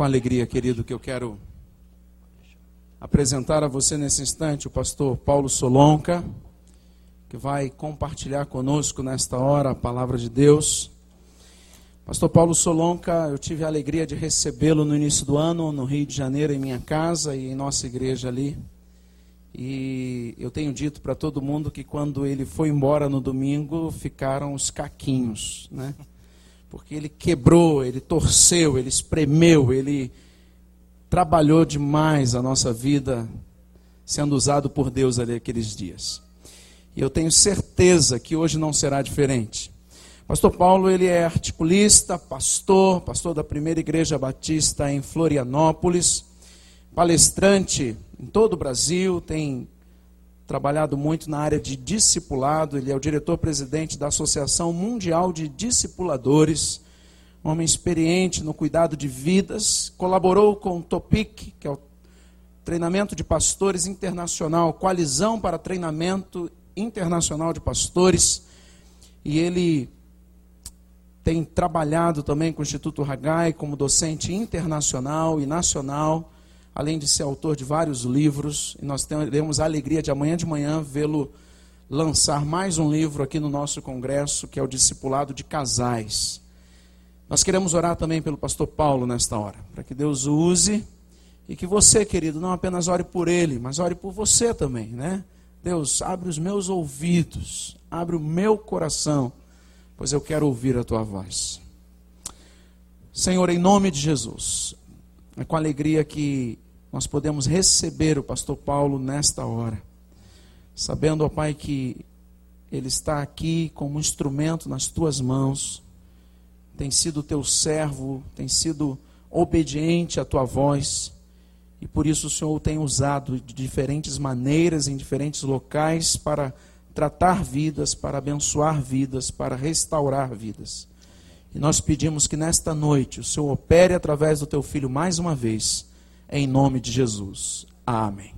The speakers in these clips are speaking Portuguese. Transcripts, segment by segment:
com alegria, querido, que eu quero apresentar a você nesse instante o pastor Paulo Solonca, que vai compartilhar conosco nesta hora a palavra de Deus. Pastor Paulo Solonca, eu tive a alegria de recebê-lo no início do ano, no Rio de Janeiro, em minha casa e em nossa igreja ali. E eu tenho dito para todo mundo que quando ele foi embora no domingo, ficaram os caquinhos, né? Porque ele quebrou, ele torceu, ele espremeu, ele trabalhou demais a nossa vida sendo usado por Deus ali aqueles dias. E eu tenho certeza que hoje não será diferente. Pastor Paulo, ele é articulista, pastor, pastor da primeira igreja batista em Florianópolis, palestrante em todo o Brasil, tem trabalhado muito na área de discipulado, ele é o diretor-presidente da Associação Mundial de Discipuladores, um homem experiente no cuidado de vidas, colaborou com o TOPIC, que é o Treinamento de Pastores Internacional, Coalizão para Treinamento Internacional de Pastores, e ele tem trabalhado também com o Instituto Hagai como docente internacional e nacional, além de ser autor de vários livros, e nós teremos a alegria de amanhã de manhã vê-lo lançar mais um livro aqui no nosso congresso, que é o Discipulado de Casais. Nós queremos orar também pelo pastor Paulo nesta hora, para que Deus o use e que você, querido, não apenas ore por ele, mas ore por você também, né? Deus, abre os meus ouvidos, abre o meu coração, pois eu quero ouvir a tua voz. Senhor, em nome de Jesus, é com alegria que nós podemos receber o pastor Paulo nesta hora, sabendo, ó Pai, que ele está aqui como instrumento nas tuas mãos tem sido teu servo, tem sido obediente à tua voz, e por isso o Senhor o tem usado de diferentes maneiras, em diferentes locais, para tratar vidas, para abençoar vidas, para restaurar vidas. E nós pedimos que nesta noite o Senhor opere através do teu filho mais uma vez, em nome de Jesus. Amém.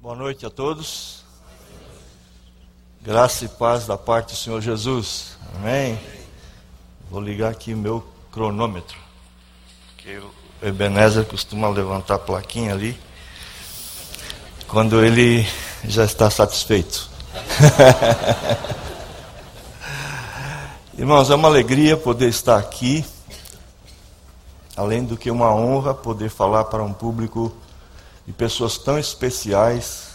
Boa noite a todos. Graça e paz da parte do Senhor Jesus. Amém. Vou ligar aqui o meu cronômetro. Que o Ebenezer costuma levantar a plaquinha ali. Quando ele já está satisfeito. Irmãos, é uma alegria poder estar aqui. Além do que uma honra poder falar para um público de pessoas tão especiais.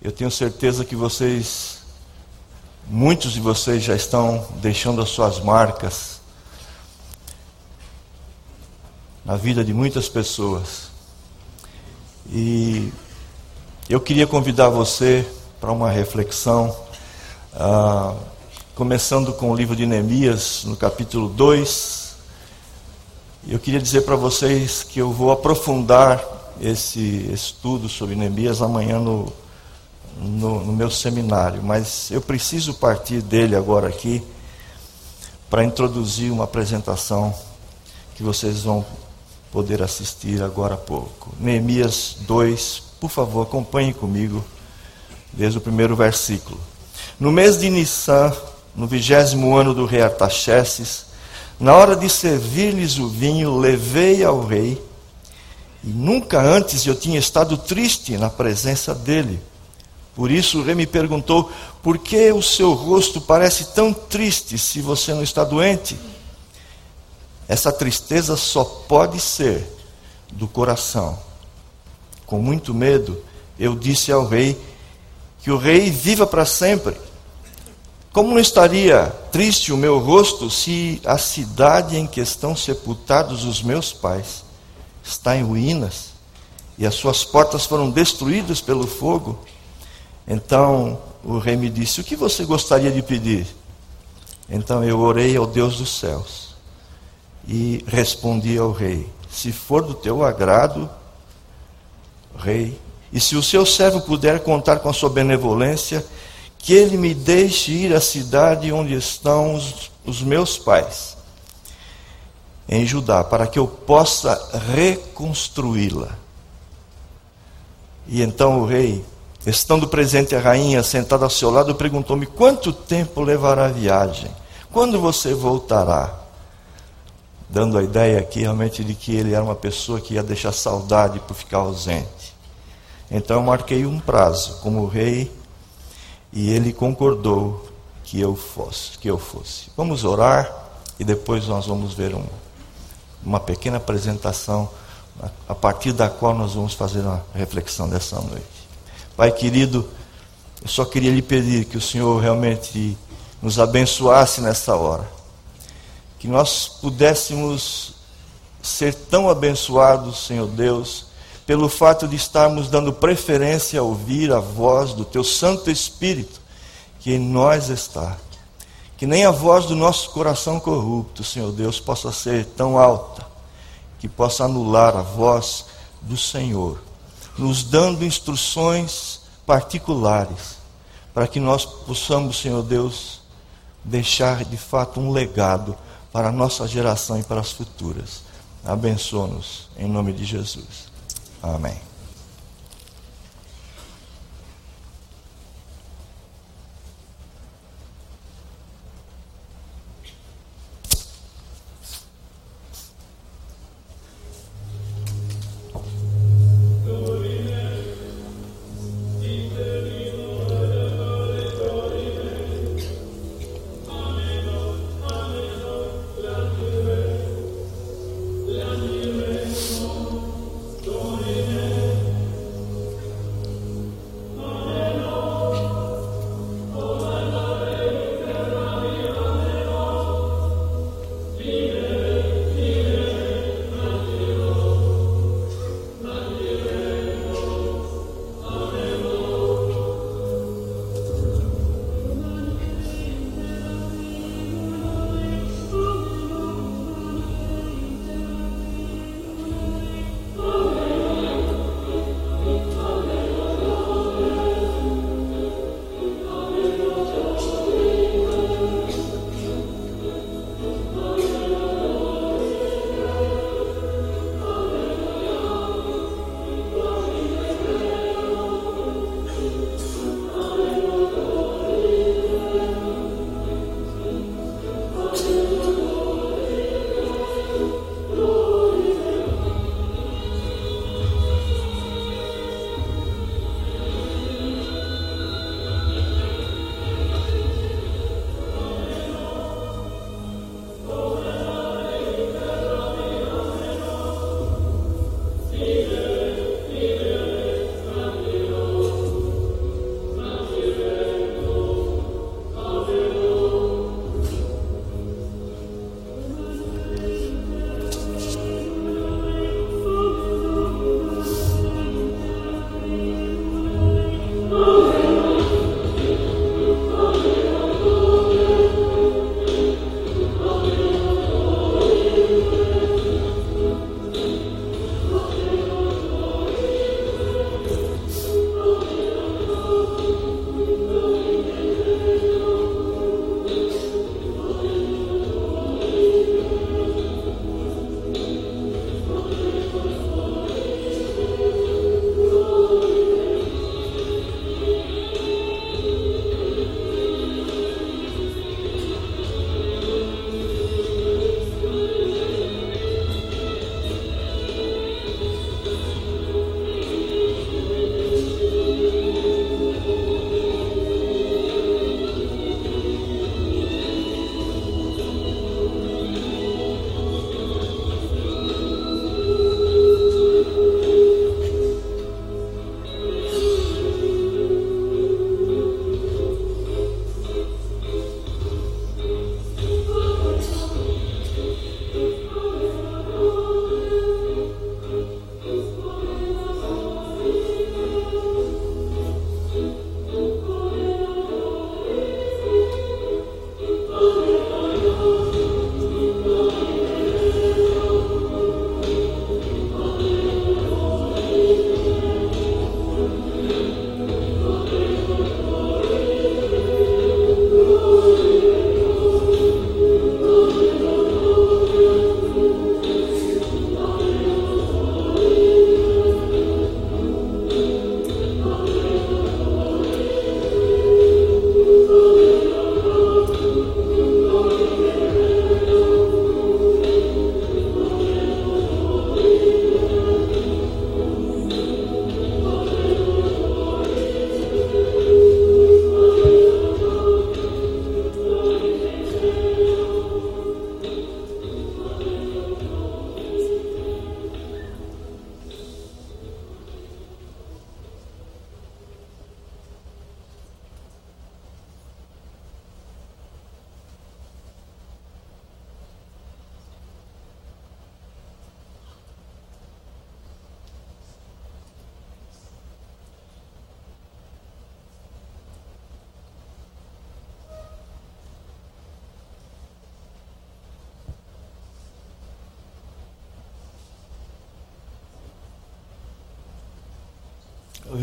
Eu tenho certeza que vocês, muitos de vocês já estão deixando as suas marcas na vida de muitas pessoas. E eu queria convidar você para uma reflexão, ah, começando com o livro de Neemias, no capítulo 2. Eu queria dizer para vocês que eu vou aprofundar esse estudo sobre Neemias amanhã no, no, no, meu seminário, mas eu preciso partir dele agora aqui para introduzir uma apresentação que vocês vão poder assistir agora há pouco. Neemias 2, por favor, acompanhe comigo desde o primeiro versículo. No mês de Nissan, no vigésimo ano do rei Artaxerxes, na hora de servir-lhes o vinho, levei ao rei e nunca antes eu tinha estado triste na presença dele. Por isso o rei me perguntou: por que o seu rosto parece tão triste se você não está doente? Essa tristeza só pode ser do coração. Com muito medo, eu disse ao rei que o rei viva para sempre. Como não estaria triste o meu rosto se a cidade em que estão sepultados os meus pais está em ruínas e as suas portas foram destruídas pelo fogo. Então o rei me disse: O que você gostaria de pedir? Então eu orei ao Deus dos céus e respondi ao rei: Se for do teu agrado, rei, e se o seu servo puder contar com a sua benevolência, que ele me deixe ir à cidade onde estão os, os meus pais em Judá, para que eu possa reconstruí-la. E então o rei, estando presente a rainha sentada ao seu lado, perguntou-me: Quanto tempo levará a viagem? Quando você voltará? Dando a ideia aqui realmente de que ele era uma pessoa que ia deixar saudade por ficar ausente. Então eu marquei um prazo como rei e ele concordou que eu fosse, que eu fosse. Vamos orar e depois nós vamos ver um, uma pequena apresentação a partir da qual nós vamos fazer uma reflexão dessa noite. Pai querido, eu só queria lhe pedir que o Senhor realmente nos abençoasse nessa hora. Que nós pudéssemos ser tão abençoados, Senhor Deus, pelo fato de estarmos dando preferência a ouvir a voz do Teu Santo Espírito, que em nós está. Que nem a voz do nosso coração corrupto, Senhor Deus, possa ser tão alta que possa anular a voz do Senhor, nos dando instruções particulares, para que nós possamos, Senhor Deus, deixar de fato um legado para a nossa geração e para as futuras. Abençoa-nos, em nome de Jesus. Amém.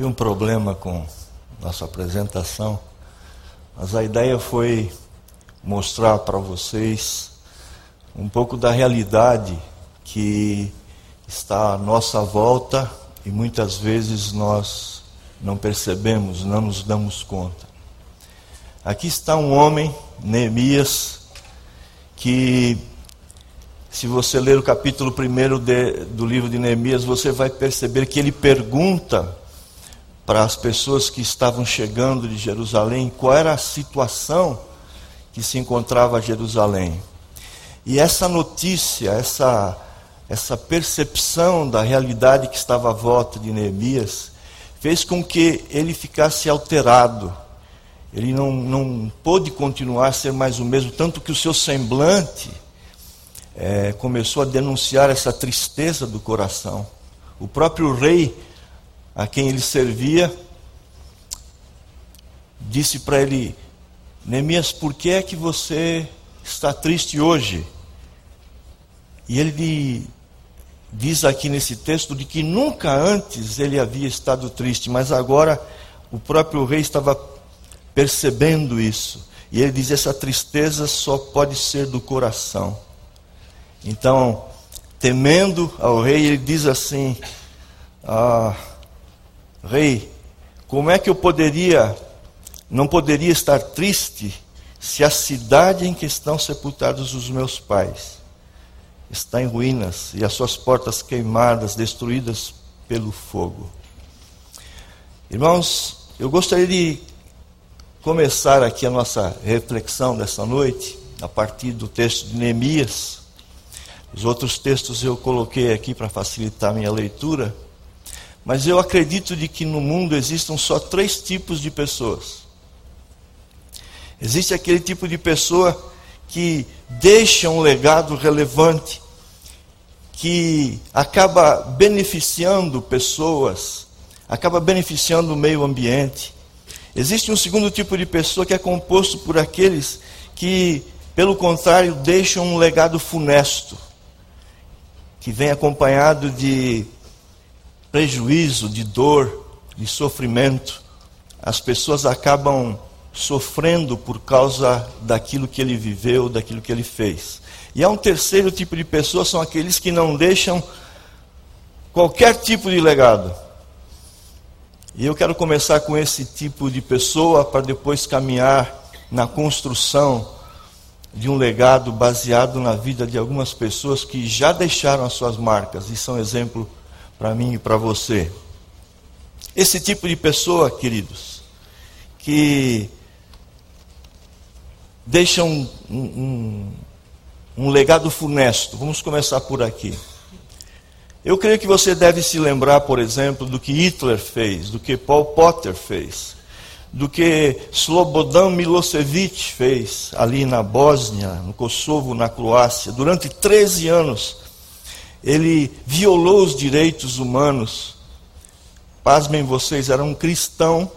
Houve um problema com nossa apresentação, mas a ideia foi mostrar para vocês um pouco da realidade que está à nossa volta e muitas vezes nós não percebemos, não nos damos conta. Aqui está um homem, Neemias, que, se você ler o capítulo 1 do livro de Neemias, você vai perceber que ele pergunta para as pessoas que estavam chegando de Jerusalém qual era a situação que se encontrava Jerusalém. E essa notícia, essa, essa percepção da realidade que estava à volta de Neemias, fez com que ele ficasse alterado. Ele não, não pôde continuar a ser mais o mesmo, tanto que o seu semblante é, começou a denunciar essa tristeza do coração. O próprio rei a quem ele servia, disse para ele: Neemias, por que é que você está triste hoje? E ele diz aqui nesse texto de que nunca antes ele havia estado triste, mas agora o próprio rei estava percebendo isso. E ele diz: essa tristeza só pode ser do coração. Então, temendo ao rei, ele diz assim: ah, Rei, como é que eu poderia, não poderia estar triste se a cidade em que estão sepultados os meus pais está em ruínas e as suas portas queimadas, destruídas pelo fogo? Irmãos, eu gostaria de começar aqui a nossa reflexão dessa noite a partir do texto de Neemias. Os outros textos eu coloquei aqui para facilitar a minha leitura. Mas eu acredito de que no mundo existam só três tipos de pessoas. Existe aquele tipo de pessoa que deixa um legado relevante, que acaba beneficiando pessoas, acaba beneficiando o meio ambiente. Existe um segundo tipo de pessoa que é composto por aqueles que, pelo contrário, deixam um legado funesto, que vem acompanhado de prejuízo, de dor, de sofrimento, as pessoas acabam sofrendo por causa daquilo que ele viveu, daquilo que ele fez. E há um terceiro tipo de pessoas, são aqueles que não deixam qualquer tipo de legado. E eu quero começar com esse tipo de pessoa para depois caminhar na construção de um legado baseado na vida de algumas pessoas que já deixaram as suas marcas e são exemplo para mim e para você. Esse tipo de pessoa, queridos, que deixa um, um, um legado funesto. Vamos começar por aqui. Eu creio que você deve se lembrar, por exemplo, do que Hitler fez, do que Paul Potter fez, do que Slobodan Milosevic fez ali na Bósnia, no Kosovo, na Croácia. Durante 13 anos, ele violou os direitos humanos. Pasmem vocês, era um cristão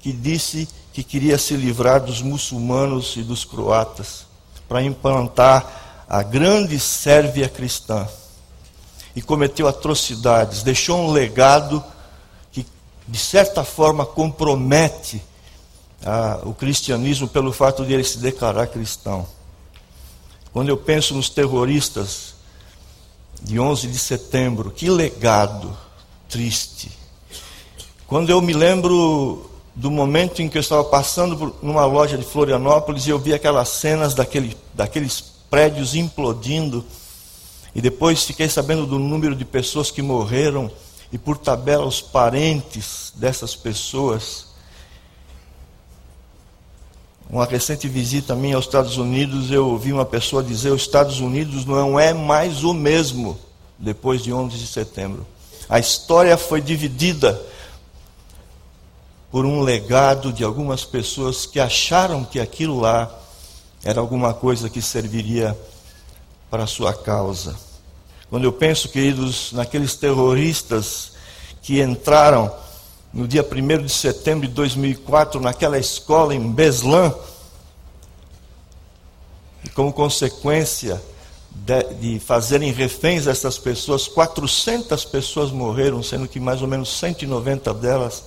que disse que queria se livrar dos muçulmanos e dos croatas para implantar a grande Sérvia cristã. E cometeu atrocidades, deixou um legado que, de certa forma, compromete ah, o cristianismo pelo fato de ele se declarar cristão. Quando eu penso nos terroristas de 11 de setembro, que legado triste. Quando eu me lembro do momento em que eu estava passando por numa loja de Florianópolis e eu vi aquelas cenas daquele, daqueles prédios implodindo, e depois fiquei sabendo do número de pessoas que morreram, e por tabela os parentes dessas pessoas. Uma recente visita minha aos Estados Unidos, eu ouvi uma pessoa dizer: os Estados Unidos não é mais o mesmo depois de 11 de setembro. A história foi dividida por um legado de algumas pessoas que acharam que aquilo lá era alguma coisa que serviria para a sua causa. Quando eu penso, queridos, naqueles terroristas que entraram no dia 1 de setembro de 2004, naquela escola em Beslan. E como consequência, de, de fazerem reféns essas pessoas. 400 pessoas morreram, sendo que mais ou menos 190 delas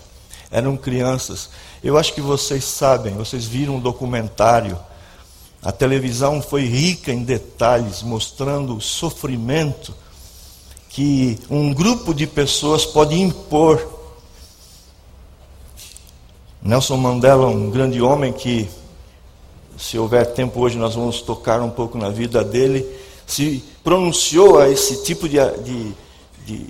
eram crianças. Eu acho que vocês sabem, vocês viram um documentário. A televisão foi rica em detalhes, mostrando o sofrimento que um grupo de pessoas pode impor. Nelson Mandela, um grande homem que, se houver tempo hoje, nós vamos tocar um pouco na vida dele, se pronunciou a esse tipo de, de, de,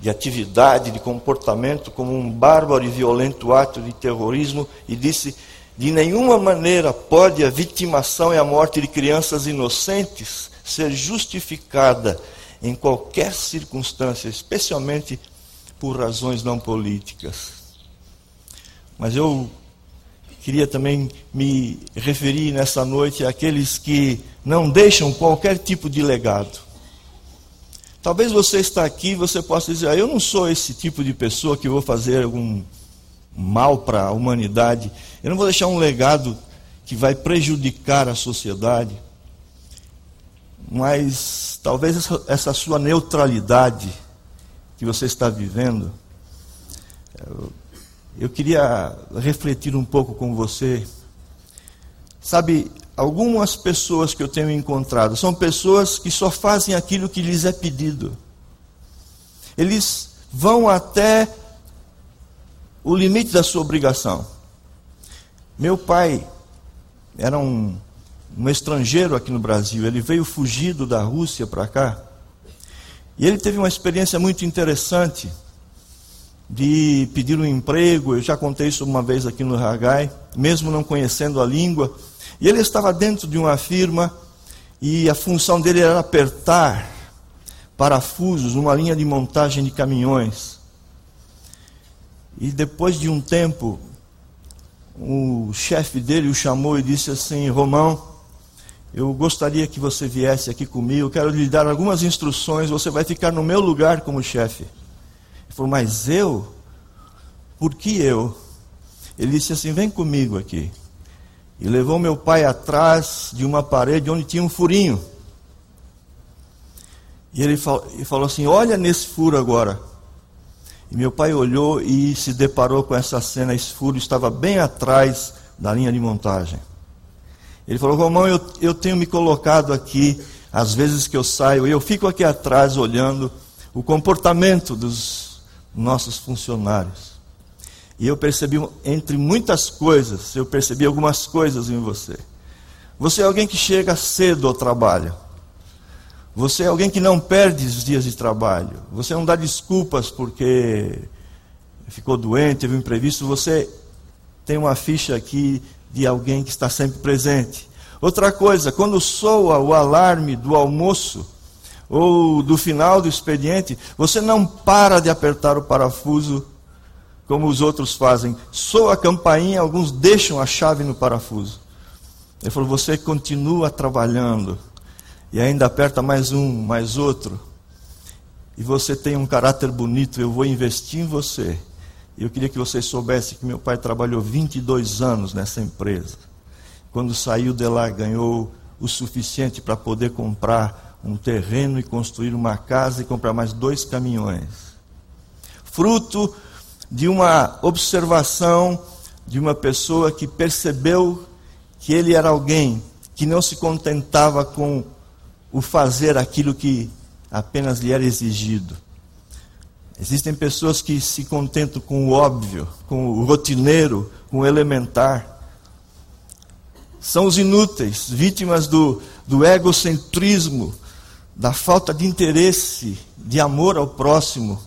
de atividade, de comportamento, como um bárbaro e violento ato de terrorismo e disse: de nenhuma maneira pode a vitimação e a morte de crianças inocentes ser justificada em qualquer circunstância, especialmente por razões não políticas. Mas eu queria também me referir nessa noite àqueles que não deixam qualquer tipo de legado. Talvez você está aqui e você possa dizer, ah, eu não sou esse tipo de pessoa que vou fazer algum mal para a humanidade. Eu não vou deixar um legado que vai prejudicar a sociedade mas talvez essa, essa sua neutralidade que você está vivendo, eu, queria refletir um pouco com você. Sabe, algumas pessoas que eu tenho encontrado são pessoas que só fazem aquilo que lhes é pedido. Eles vão até o limite da sua obrigação. Meu pai era um um estrangeiro aqui no Brasil. Ele veio fugido da Rússia para cá. E ele teve uma experiência muito interessante de pedir um emprego. Eu já contei isso uma vez aqui no Ragai, mesmo não conhecendo a língua. E ele estava dentro de uma firma e a função dele era apertar parafusos numa linha de montagem de caminhões. E depois de um tempo, o chefe dele o chamou e disse assim: Romão, eu gostaria que você viesse aqui comigo, quero lhe dar algumas instruções, você vai ficar no meu lugar como chefe. Ele falou, mas eu? Por que eu? Ele disse assim: vem comigo aqui. E levou meu pai atrás de uma parede onde tinha um furinho. E ele falou assim: olha nesse furo agora. E meu pai olhou e se deparou com essa cena. Esse furo estava bem atrás da linha de montagem. Ele falou: Romão, eu, eu tenho me colocado aqui, às vezes que eu saio, eu fico aqui atrás olhando o comportamento dos nossos funcionários. E eu percebi, entre muitas coisas, eu percebi algumas coisas em você. Você é alguém que chega cedo ao trabalho. Você é alguém que não perde os dias de trabalho. Você não dá desculpas porque ficou doente, teve um imprevisto. Você tem uma ficha aqui de alguém que está sempre presente. Outra coisa, quando soa o alarme do almoço ou do final do expediente, você não para de apertar o parafuso como os outros fazem. Soa a campainha, alguns deixam a chave no parafuso. Ele falou: você continua trabalhando e ainda aperta mais um, mais outro. E você tem um caráter bonito, eu vou investir em você. Eu queria que vocês soubessem que meu pai trabalhou 22 anos nessa empresa. Quando saiu de lá, ganhou o suficiente para poder comprar um terreno e construir uma casa e comprar mais dois caminhões. Fruto de uma observação de uma pessoa que percebeu que ele era alguém que não se contentava com o fazer aquilo que apenas lhe era exigido, Existem pessoas que se contentam com o óbvio, com o rotineiro, com o elementar. São os inúteis, vítimas do, do egocentrismo, da falta de interesse, de amor ao próximo,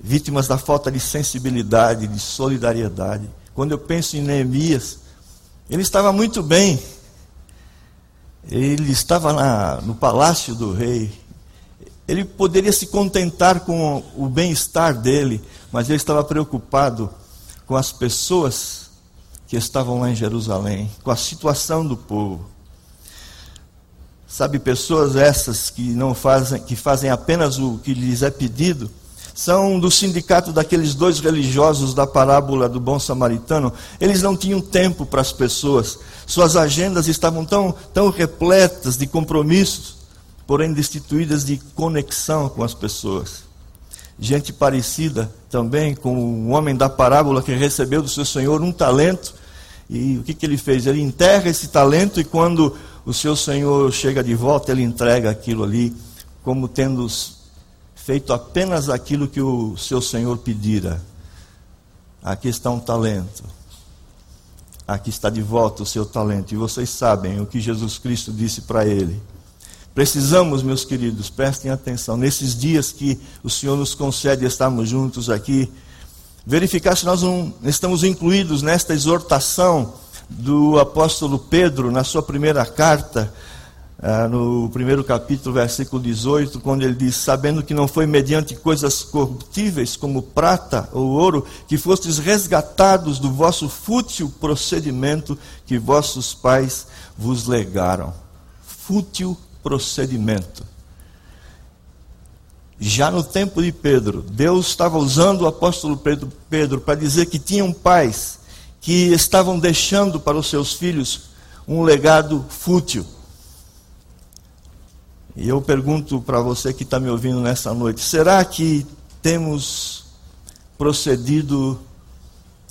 vítimas da falta de sensibilidade, de solidariedade. Quando eu penso em Neemias, ele estava muito bem. Ele estava na, no palácio do rei, ele poderia se contentar com o bem-estar dele, mas ele estava preocupado com as pessoas que estavam lá em Jerusalém, com a situação do povo. Sabe, pessoas essas que não fazem, que fazem apenas o que lhes é pedido, são do sindicato daqueles dois religiosos da parábola do bom samaritano. Eles não tinham tempo para as pessoas. Suas agendas estavam tão, tão repletas de compromissos, porém destituídas de conexão com as pessoas. Gente parecida também com o homem da parábola que recebeu do seu senhor um talento. E o que, que ele fez? Ele enterra esse talento e quando o seu senhor chega de volta, ele entrega aquilo ali como tendo feito apenas aquilo que o seu senhor pedira. Aqui está um talento. Aqui está de volta o seu talento. E vocês sabem o que Jesus Cristo disse para ele. Precisamos, meus queridos, prestem atenção, nesses dias que o Senhor nos concede estarmos juntos aqui, verificar se nós não estamos incluídos nesta exortação do apóstolo Pedro na sua primeira carta, ah, no primeiro capítulo, versículo 18, quando ele diz: Sabendo que não foi mediante coisas corruptíveis, como prata ou ouro, que fostes resgatados do vosso fútil procedimento que vossos pais vos legaram. Fútil procedimento. Já no tempo de Pedro, Deus estava usando o apóstolo Pedro, Pedro para dizer que tinham pais que estavam deixando para os seus filhos um legado fútil e eu pergunto para você que está me ouvindo nessa noite: será que temos procedido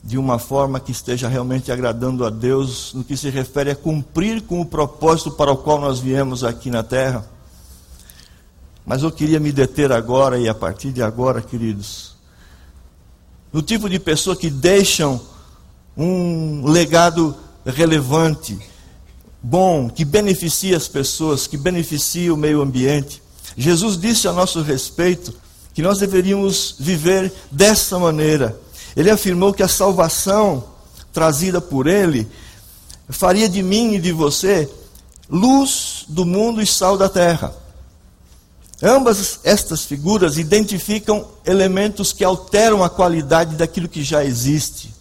de uma forma que esteja realmente agradando a Deus no que se refere a cumprir com o propósito para o qual nós viemos aqui na terra? Mas eu queria me deter agora e a partir de agora, queridos, no tipo de pessoa que deixam um legado relevante, bom, que beneficia as pessoas, que beneficia o meio ambiente. Jesus disse a nosso respeito que nós deveríamos viver dessa maneira. Ele afirmou que a salvação trazida por Ele faria de mim e de você luz do mundo e sal da terra. Ambas estas figuras identificam elementos que alteram a qualidade daquilo que já existe.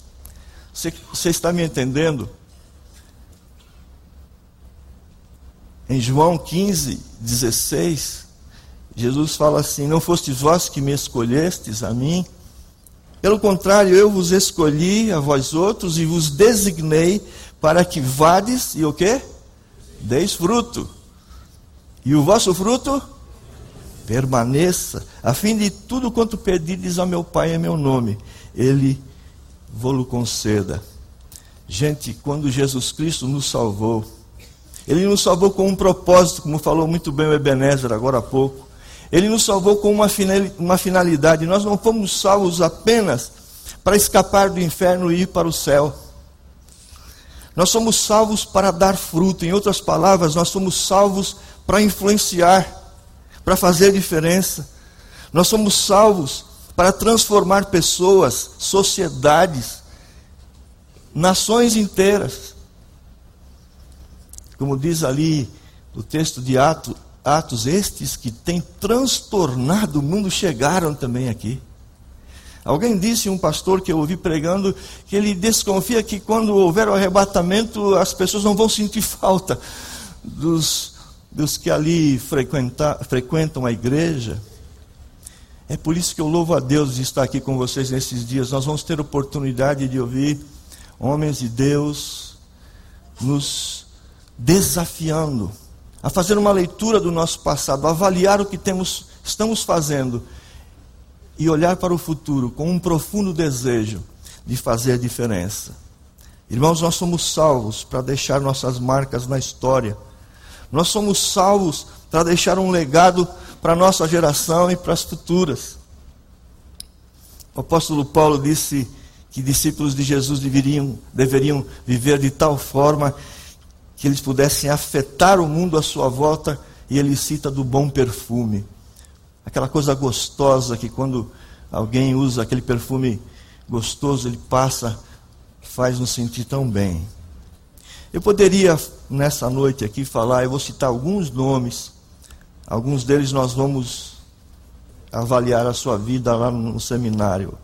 Você, está me entendendo? Em João 15, 16, Jesus fala assim: Não fostes vós que me escolhestes a mim? Pelo contrário, eu vos escolhi a vós outros e vos designei para que vades e o quê? Deis fruto. E o vosso fruto permaneça, a fim de tudo quanto pedides ao meu Pai em meu nome, Ele vos conceda. Gente, quando Jesus Cristo nos salvou, ele nos salvou com um propósito, como falou muito bem o Ebenezer agora há pouco. Ele nos salvou com uma finalidade. Nós não fomos salvos apenas para escapar do inferno e ir para o céu. Nós somos salvos para dar fruto. Em outras palavras, nós somos salvos para influenciar, para fazer diferença. Nós somos salvos para transformar pessoas, sociedades, nações inteiras. Como diz ali o texto de Atos, Atos, estes que têm transtornado o mundo chegaram também aqui. Alguém disse, um pastor que eu ouvi pregando, que ele desconfia que quando houver o arrebatamento, as pessoas não vão sentir falta dos, dos que ali frequentam a igreja. É por isso que eu louvo a Deus de estar aqui com vocês nesses dias. Nós vamos ter oportunidade de ouvir homens de Deus nos desafiando a fazer uma leitura do nosso passado, avaliar o que temos, estamos fazendo e olhar para o futuro com um profundo desejo de fazer a diferença. Irmãos, nós somos salvos para deixar nossas marcas na história. Nós somos salvos para deixar um legado para a nossa geração e para as futuras. O apóstolo Paulo disse que discípulos de Jesus deveriam, deveriam viver de tal forma que eles pudessem afetar o mundo à sua volta, e ele cita do bom perfume. Aquela coisa gostosa que quando alguém usa aquele perfume gostoso, ele passa, faz nos sentir tão bem. Eu poderia, nessa noite aqui, falar, eu vou citar alguns nomes, alguns deles nós vamos avaliar a sua vida lá no seminário.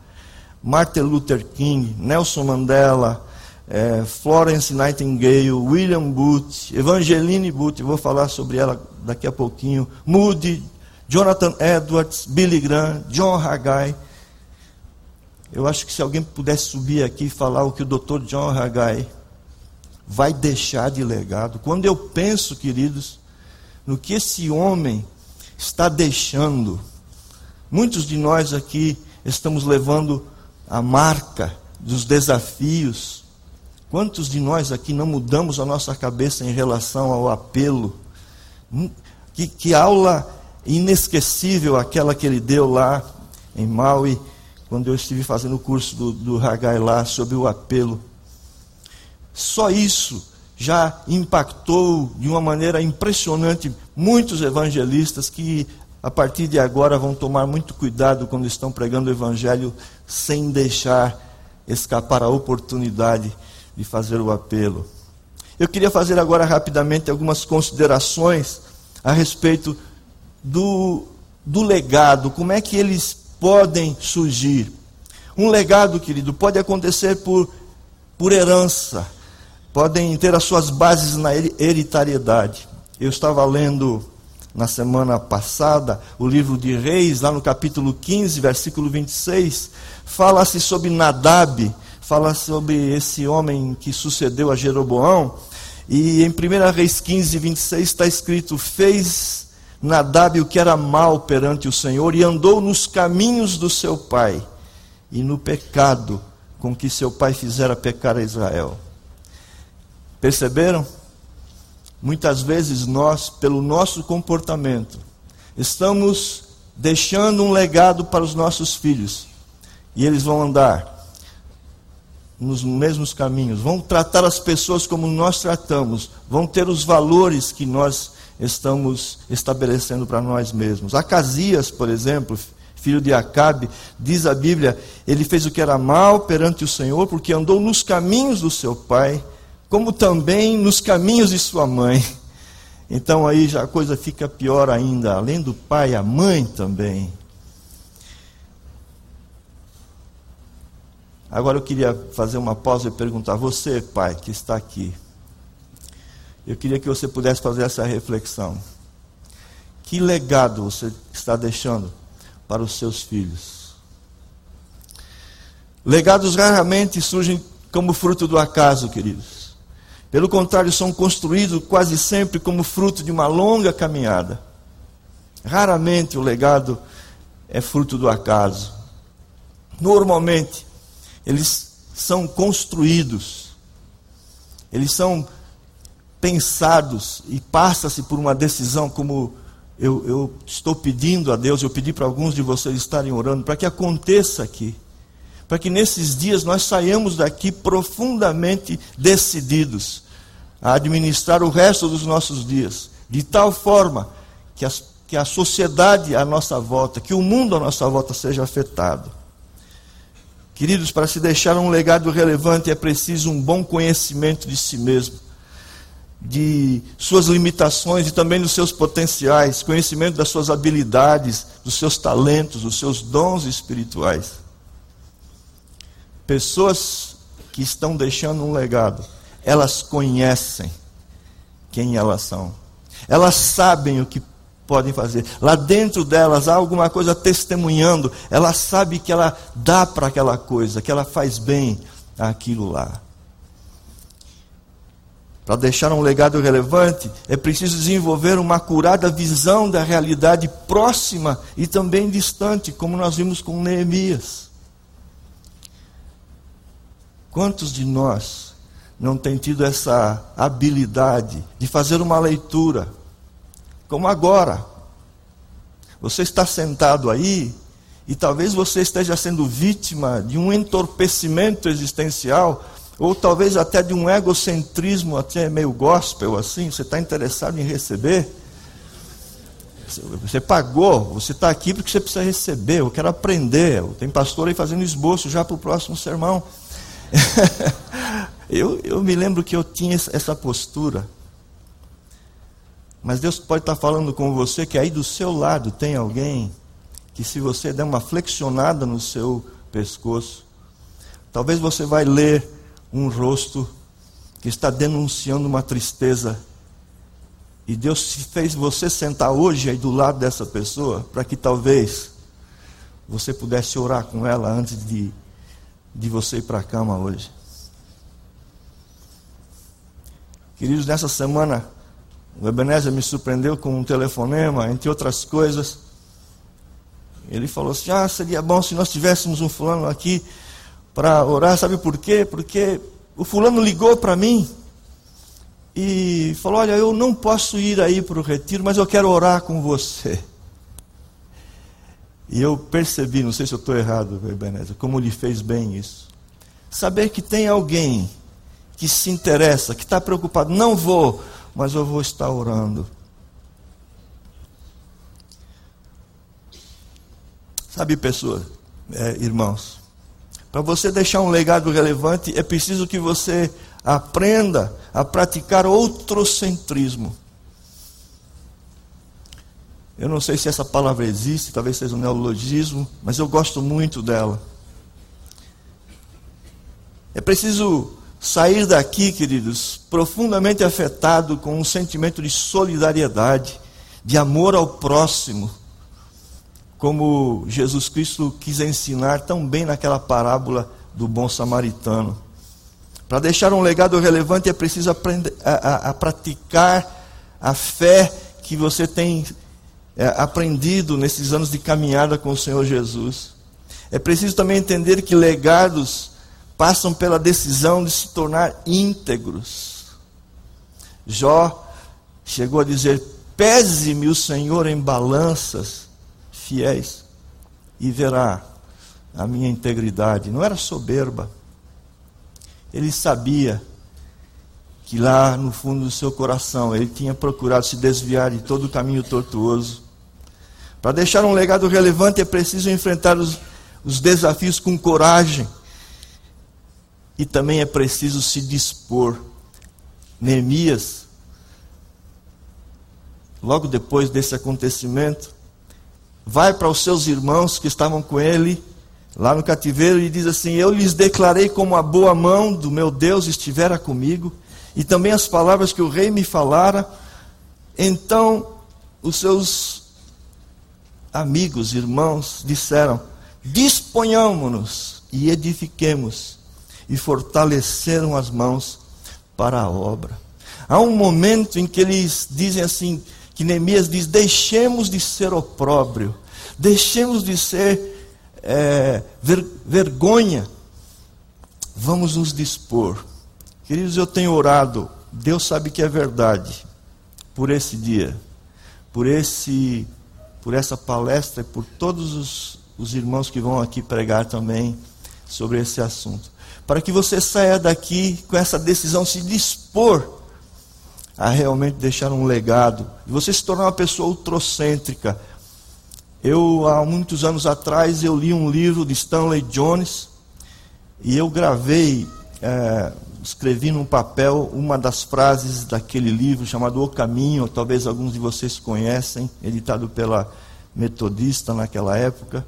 Martin Luther King, Nelson Mandela, é, Florence Nightingale, William Booth, Evangeline Booth, vou falar sobre ela daqui a pouquinho, Moody, Jonathan Edwards, Billy Graham, John Haggai. Eu acho que se alguém pudesse subir aqui e falar o que o Dr. John Haggai vai deixar de legado. Quando eu penso, queridos, no que esse homem está deixando, muitos de nós aqui estamos levando a marca dos desafios. Quantos de nós aqui não mudamos a nossa cabeça em relação ao apelo? Que, que aula inesquecível aquela que ele deu lá em Maui, quando eu estive fazendo o curso do, do Hagai lá sobre o apelo. Só isso já impactou de uma maneira impressionante muitos evangelistas que a partir de agora vão tomar muito cuidado quando estão pregando o evangelho sem deixar escapar a oportunidade de fazer o apelo. Eu queria fazer agora rapidamente algumas considerações a respeito do, do legado, como é que eles podem surgir. Um legado, querido, pode acontecer por, por herança, podem ter as suas bases na hereditariedade. Eu estava lendo na semana passada o livro de Reis, lá no capítulo 15, versículo 26, fala-se sobre Nadab, fala sobre esse homem que sucedeu a Jeroboão, e em 1 Reis 15, 26 está escrito: Fez Nadab o que era mal perante o Senhor e andou nos caminhos do seu pai e no pecado com que seu pai fizera pecar a Israel. Perceberam? Muitas vezes nós, pelo nosso comportamento, estamos deixando um legado para os nossos filhos e eles vão andar nos mesmos caminhos, vão tratar as pessoas como nós tratamos, vão ter os valores que nós estamos estabelecendo para nós mesmos. Acasias, por exemplo, filho de Acabe, diz a Bíblia, ele fez o que era mal perante o Senhor, porque andou nos caminhos do seu pai, como também nos caminhos de sua mãe. Então aí já a coisa fica pior ainda, além do pai, a mãe também. Agora eu queria fazer uma pausa e perguntar: você, pai, que está aqui, eu queria que você pudesse fazer essa reflexão. Que legado você está deixando para os seus filhos? Legados raramente surgem como fruto do acaso, queridos. Pelo contrário, são construídos quase sempre como fruto de uma longa caminhada. Raramente o legado é fruto do acaso. Normalmente, eles são construídos, eles são pensados e passa-se por uma decisão, como eu, eu, estou pedindo a Deus, eu pedi para alguns de vocês estarem orando, para que aconteça aqui, para que nesses dias nós saiamos daqui profundamente decididos a administrar o resto dos nossos dias, de tal forma que, as, que a sociedade à nossa volta, que o mundo à nossa volta seja afetado. Queridos, para se deixar um legado relevante é preciso um bom conhecimento de si mesmo de suas limitações e também dos seus potenciais, conhecimento das suas habilidades, dos seus talentos, dos seus dons espirituais. Pessoas que estão deixando um legado, elas conhecem quem elas são. Elas sabem o que podem fazer. Lá dentro delas há alguma coisa testemunhando. Ela sabe que ela dá para aquela coisa, que ela faz bem aquilo lá. Para deixar um legado relevante, é preciso desenvolver uma curada visão da realidade próxima e também distante, como nós vimos com Neemias. Quantos de nós não tem tido essa habilidade de fazer uma leitura, como agora? Você está sentado aí e talvez você esteja sendo vítima de um entorpecimento existencial ou talvez até de um egocentrismo até meio gospel assim, você está interessado em receber. Você pagou, você está aqui porque você precisa receber, eu quero aprender. Tem pastor aí fazendo esboço já para o próximo sermão. eu, eu me lembro que eu tinha essa postura. Mas Deus pode estar falando com você que aí do seu lado tem alguém que se você der uma flexionada no seu pescoço, talvez você vai ler um rosto que está denunciando uma tristeza E Deus fez você sentar hoje aí do lado dessa pessoa, para que talvez você pudesse orar com ela antes de, de você ir para a cama hoje. Queridos, nessa semana, o Ebenezer me surpreendeu com um telefonema, entre outras coisas. Ele falou assim: Ah, seria bom se nós tivéssemos um fulano aqui para orar. Sabe por quê? Porque o fulano ligou para mim e falou: Olha, eu não posso ir aí para o retiro, mas eu quero orar com você. E eu percebi, não sei se eu estou errado, Ebenezer, como lhe fez bem isso. Saber que tem alguém que se interessa, que está preocupado, não vou, mas eu vou estar orando. Sabe, pessoas, é, irmãos, para você deixar um legado relevante, é preciso que você aprenda a praticar outrocentrismo. Eu não sei se essa palavra existe, talvez seja um neologismo, mas eu gosto muito dela. É preciso sair daqui, queridos, profundamente afetado com um sentimento de solidariedade, de amor ao próximo, como Jesus Cristo quis ensinar tão bem naquela parábola do bom samaritano. Para deixar um legado relevante é preciso aprender a, a, a praticar a fé que você tem é, aprendido nesses anos de caminhada com o Senhor Jesus. É preciso também entender que legados passam pela decisão de se tornar íntegros. Jó chegou a dizer: Pese-me o Senhor em balanças fiéis e verá a minha integridade. Não era soberba, ele sabia que lá no fundo do seu coração ele tinha procurado se desviar de todo o caminho tortuoso. Para deixar um legado relevante é preciso enfrentar os, os desafios com coragem. E também é preciso se dispor. Neemias, logo depois desse acontecimento, vai para os seus irmãos que estavam com ele lá no cativeiro e diz assim: Eu lhes declarei como a boa mão do meu Deus estivera comigo, e também as palavras que o rei me falara. Então os seus amigos, irmãos, disseram: Disponhamos-nos e edifiquemos, e fortaleceram as mãos para a obra. Há um momento em que eles dizem assim, que Neemias diz: deixemos de ser opróbrio, deixemos de ser é, ver, vergonha, vamos nos dispor. Queridos, eu tenho orado, Deus sabe que é verdade, por esse dia, por esse, por essa palestra e por todos os, os irmãos que vão aqui pregar também sobre esse assunto. Para que você saia daqui com essa decisão, se dispor a realmente deixar um legado, e você se tornar uma pessoa ultrocêntrica, eu, há muitos anos atrás, eu li um livro de Stanley Jones e eu gravei, é, escrevi num papel uma das frases daquele livro chamado O Caminho, talvez alguns de vocês conhecem, editado pela Metodista naquela época.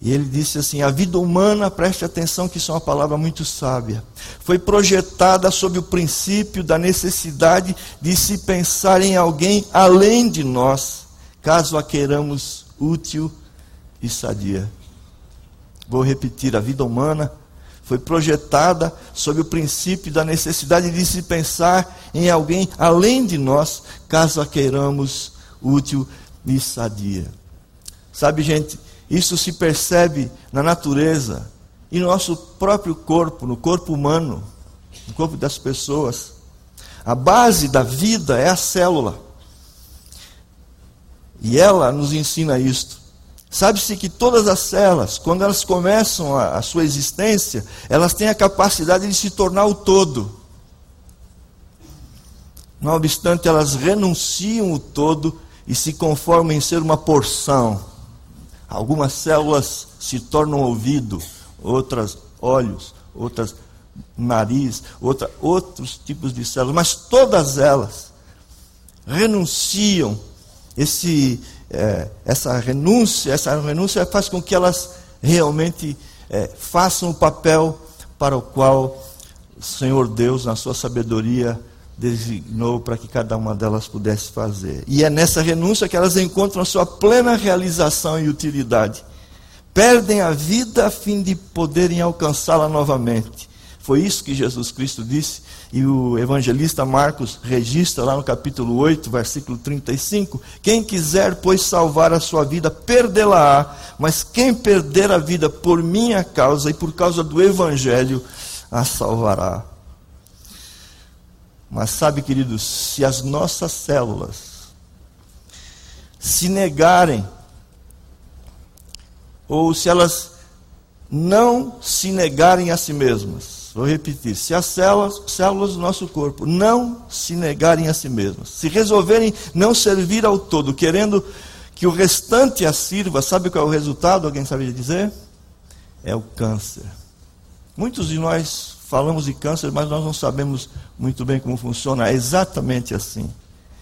E ele disse assim: a vida humana, preste atenção que isso é uma palavra muito sábia, foi projetada sob o princípio da necessidade de se pensar em alguém além de nós, caso a queiramos útil e sadia. Vou repetir: a vida humana foi projetada sob o princípio da necessidade de se pensar em alguém além de nós, caso a queiramos útil e sadia. Sabe, gente, isso se percebe na natureza e no nosso próprio corpo, no corpo humano, no corpo das pessoas. A base da vida é a célula. E ela nos ensina isto. Sabe-se que todas as células, quando elas começam a, a, sua existência, elas têm a capacidade de se tornar o todo. Não obstante, elas renunciam o todo e se conformam em ser uma porção. Algumas células se tornam ouvido, outras olhos, outras nariz, outra, outros tipos de células, mas todas elas renunciam esse, é, essa renúncia, essa renúncia faz com que elas realmente é, façam o papel para o qual o Senhor Deus, na sua sabedoria, designou para que cada uma delas pudesse fazer. E é nessa renúncia que elas encontram a sua plena realização e utilidade. Perdem a vida a fim de poderem alcançá-la novamente. Foi isso que Jesus Cristo disse, e o evangelista Marcos registra lá no capítulo 8, versículo 35: Quem quiser, pois, salvar a sua vida, perdê-la-á, mas quem perder a vida por minha causa e por causa do evangelho, a salvará. Mas sabe, queridos, se as nossas células se negarem, ou se elas não se negarem a si mesmas, vou repetir, se as células, células do nosso corpo não se negarem a si mesmas, se resolverem não servir ao todo, querendo que o restante a sirva, sabe qual é o resultado? Alguém sabe dizer? É o câncer. Muitos de nós falamos de câncer, mas nós não sabemos muito bem como funciona. É exatamente assim.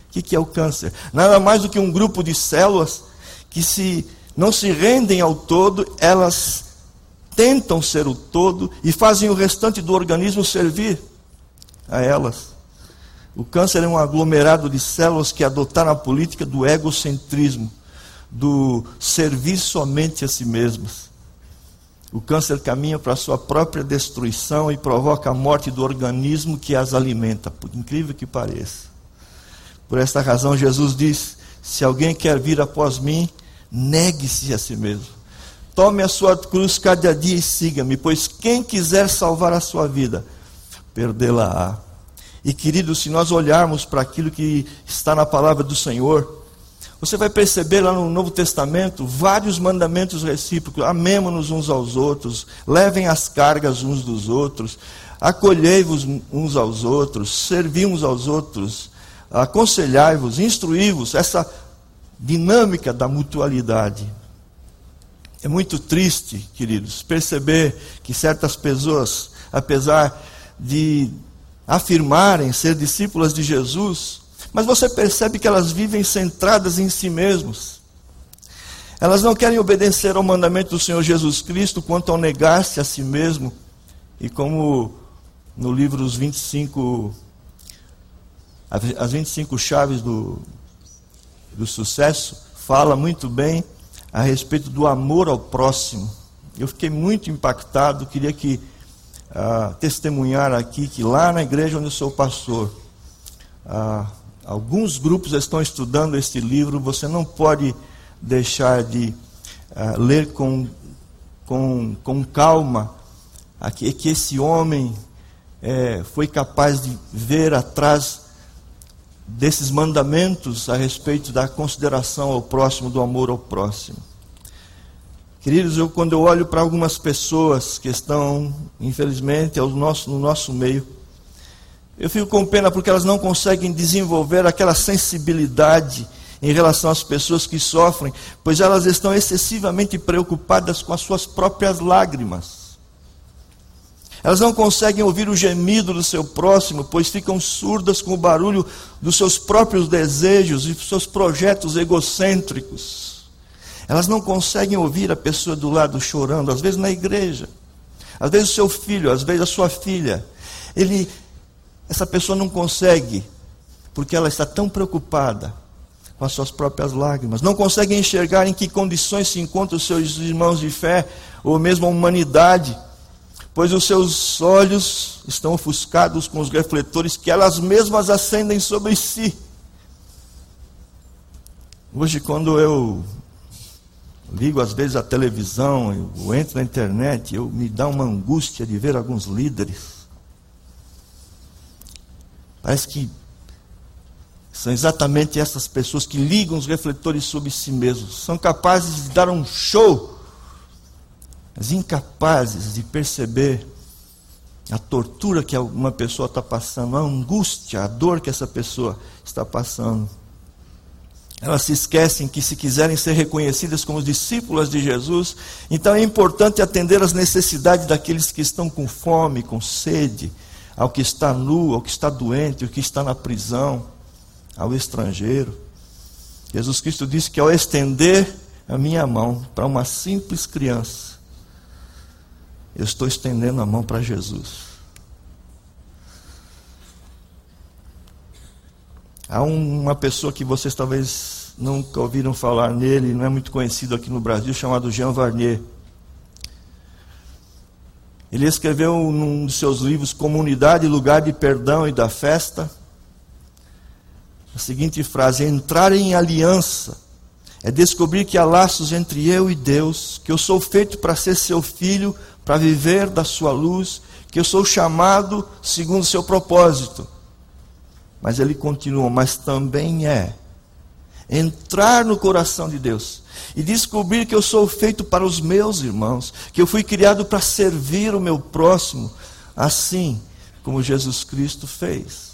O que é o câncer? Nada mais do que um grupo de células que se não se rendem ao todo, elas tentam ser o todo e fazem o restante do organismo servir a elas. O câncer é um aglomerado de células que adotaram a política do egocentrismo, do servir somente a si mesmas. O câncer caminha para a sua própria destruição e provoca a morte do organismo que as alimenta, por incrível que pareça. Por esta razão, Jesus diz: Se alguém quer vir após mim, negue-se a si mesmo. Tome a sua cruz cada dia e siga-me, pois quem quiser salvar a sua vida, perdê-la-á. E queridos, se nós olharmos para aquilo que está na palavra do Senhor, você vai perceber lá no Novo Testamento vários mandamentos recíprocos. Amemos-nos uns aos outros, levem as cargas uns dos outros, acolhei-vos uns aos outros, servi uns aos outros, aconselhai-vos, instruí-vos. Essa dinâmica da mutualidade. É muito triste, queridos, perceber que certas pessoas, apesar de afirmarem ser discípulas de Jesus, mas você percebe que elas vivem centradas em si mesmas. Elas não querem obedecer ao mandamento do Senhor Jesus Cristo quanto ao negar-se a si mesmo. E como no livro Os 25, as 25 chaves do, do sucesso, fala muito bem a respeito do amor ao próximo. Eu fiquei muito impactado, queria que uh, testemunhar aqui que lá na igreja onde eu sou pastor, uh, Alguns grupos estão estudando este livro, você não pode deixar de uh, ler com, com, com calma aqui, que esse homem é, foi capaz de ver atrás desses mandamentos a respeito da consideração ao próximo, do amor ao próximo. Queridos, eu, quando eu olho para algumas pessoas que estão, infelizmente, nosso, no nosso meio, eu fico com pena porque elas não conseguem desenvolver aquela sensibilidade em relação às pessoas que sofrem, pois elas estão excessivamente preocupadas com as suas próprias lágrimas. Elas não conseguem ouvir o gemido do seu próximo, pois ficam surdas com o barulho dos seus próprios desejos e seus projetos egocêntricos. Elas não conseguem ouvir a pessoa do lado chorando, às vezes na igreja, às vezes o seu filho, às vezes a sua filha. Ele essa pessoa não consegue, porque ela está tão preocupada com as suas próprias lágrimas, não consegue enxergar em que condições se encontram os seus irmãos de fé, ou mesmo a humanidade, pois os seus olhos estão ofuscados com os refletores que elas mesmas acendem sobre si. Hoje, quando eu ligo às vezes a televisão, eu entro na internet, eu me dá uma angústia de ver alguns líderes Parece que são exatamente essas pessoas que ligam os refletores sobre si mesmos. São capazes de dar um show, mas incapazes de perceber a tortura que uma pessoa está passando, a angústia, a dor que essa pessoa está passando. Elas se esquecem que, se quiserem ser reconhecidas como discípulas de Jesus, então é importante atender às necessidades daqueles que estão com fome, com sede, ao que está nu, ao que está doente, ao que está na prisão, ao estrangeiro. Jesus Cristo disse que ao estender a minha mão para uma simples criança, eu estou estendendo a mão para Jesus. Há uma pessoa que vocês talvez nunca ouviram falar nele, não é muito conhecido aqui no Brasil, chamado Jean Varnier. Ele escreveu num de seus livros Comunidade, Lugar de Perdão e da Festa, a seguinte frase: Entrar em aliança é descobrir que há laços entre eu e Deus, que eu sou feito para ser seu filho, para viver da sua luz, que eu sou chamado segundo o seu propósito. Mas ele continua, mas também é entrar no coração de Deus e descobrir que eu sou feito para os meus irmãos, que eu fui criado para servir o meu próximo, assim como Jesus Cristo fez.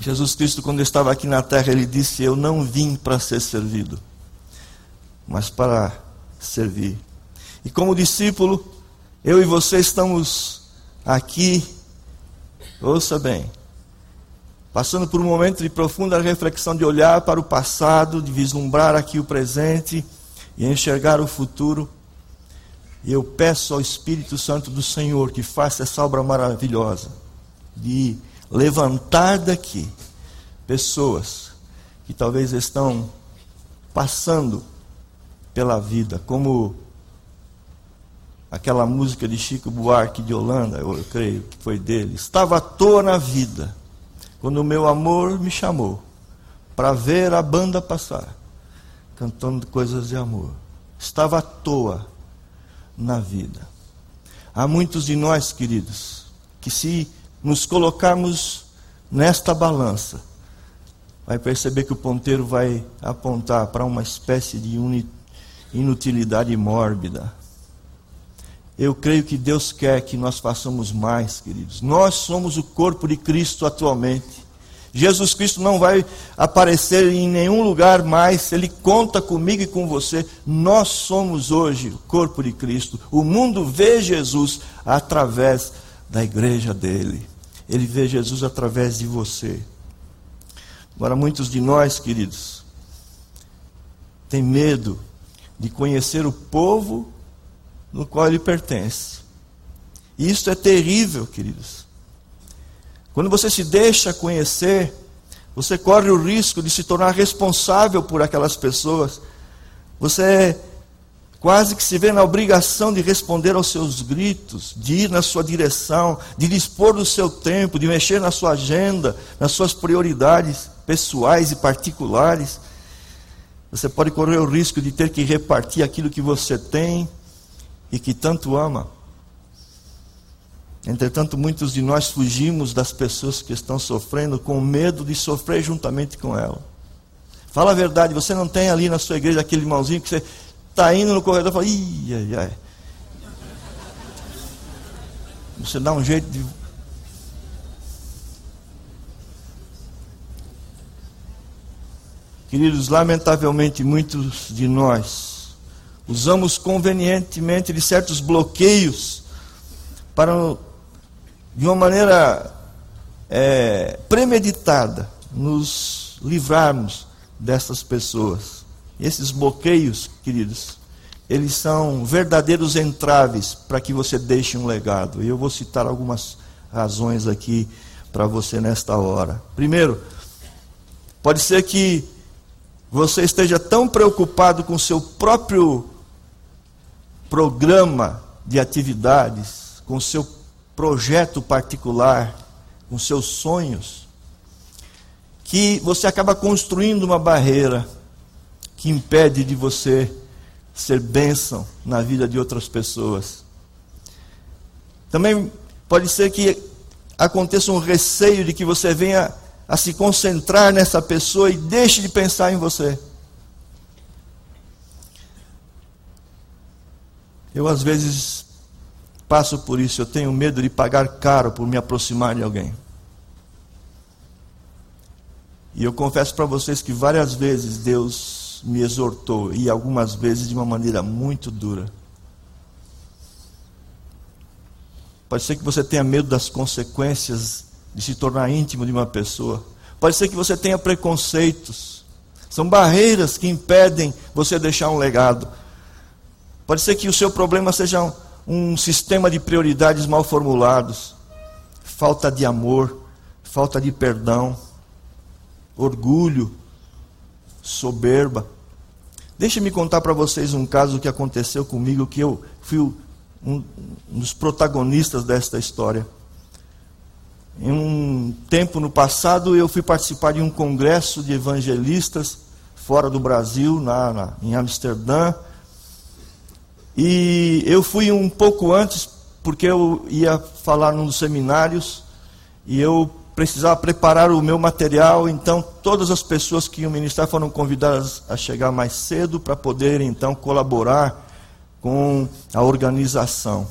Jesus Cristo, quando estava aqui na terra, ele disse: Eu não vim para ser servido, mas para servir. E como discípulo, eu e você estamos aqui, ouça bem, passando por um momento de profunda reflexão, de olhar para o passado, de vislumbrar aqui o presente e enxergar o futuro. E eu peço ao Espírito Santo do Senhor que faça essa obra maravilhosa de levantar daqui pessoas que talvez estão passando pela vida, como aquela música de Chico Buarque de Holanda, eu creio que foi dele. Estava à toa na vida quando o meu amor me chamou para ver a banda passar, cantando coisas de amor. Estava à toa na vida. Há muitos de nós, queridos, que se nos colocarmos nesta balança, vai perceber que o ponteiro vai apontar para uma espécie de inutilidade mórbida. Eu creio que Deus quer que nós façamos mais, queridos. Nós somos o corpo de Cristo atualmente. Jesus Cristo não vai aparecer em nenhum lugar mais, Ele conta comigo e com você. Nós somos hoje o corpo de Cristo. O mundo vê Jesus através da igreja dele. Ele vê Jesus através de você. Agora, muitos de nós, queridos, têm medo de conhecer o povo no qual ele pertence. E isso é terrível, queridos. Quando você se deixa conhecer, você corre o risco de se tornar responsável por aquelas pessoas. Você quase que se vê na obrigação de responder aos seus gritos, de ir na sua direção, de dispor do seu tempo, de mexer na sua agenda, nas suas prioridades pessoais e particulares. Você pode correr o risco de ter que repartir aquilo que você tem e que tanto ama. Entretanto, muitos de nós fugimos das pessoas que estão sofrendo com medo de sofrer juntamente com ela. Fala a verdade, você não tem ali na sua igreja aquele irmãozinho que você está indo no corredor e fala, ih, ai, ai. Você dá um jeito de. Queridos, lamentavelmente muitos de nós usamos convenientemente de certos bloqueios para, de uma maneira é, premeditada, nos livrarmos dessas pessoas. Esses bloqueios, queridos, eles são verdadeiros entraves para que você deixe um legado. E eu vou citar algumas razões aqui para você nesta hora. Primeiro, pode ser que você esteja tão preocupado com seu próprio programa de atividades, com seu projeto particular, com seus sonhos, que você acaba construindo uma barreira que impede de você ser bênção na vida de outras pessoas. Também pode ser que aconteça um receio de que você venha a se concentrar nessa pessoa e deixe de pensar em você. Eu às vezes passo por isso, eu tenho medo de pagar caro por me aproximar de alguém. E eu confesso para vocês que várias vezes Deus me exortou, e algumas vezes de uma maneira muito dura. Pode ser que você tenha medo das consequências de se tornar íntimo de uma pessoa. Pode ser que você tenha preconceitos. São barreiras que impedem você deixar um legado. Pode ser que o seu problema seja um, um sistema de prioridades mal formulados, falta de amor, falta de perdão, orgulho, soberba. Deixe-me contar para vocês um caso que aconteceu comigo, que eu fui um, um dos protagonistas desta história. Em um tempo no passado, eu fui participar de um congresso de evangelistas fora do Brasil, na, na, em Amsterdã. E eu fui um pouco antes, porque eu ia falar num dos seminários, e eu precisava preparar o meu material, então todas as pessoas que iam ministrar foram convidadas a chegar mais cedo para poderem então colaborar com a organização.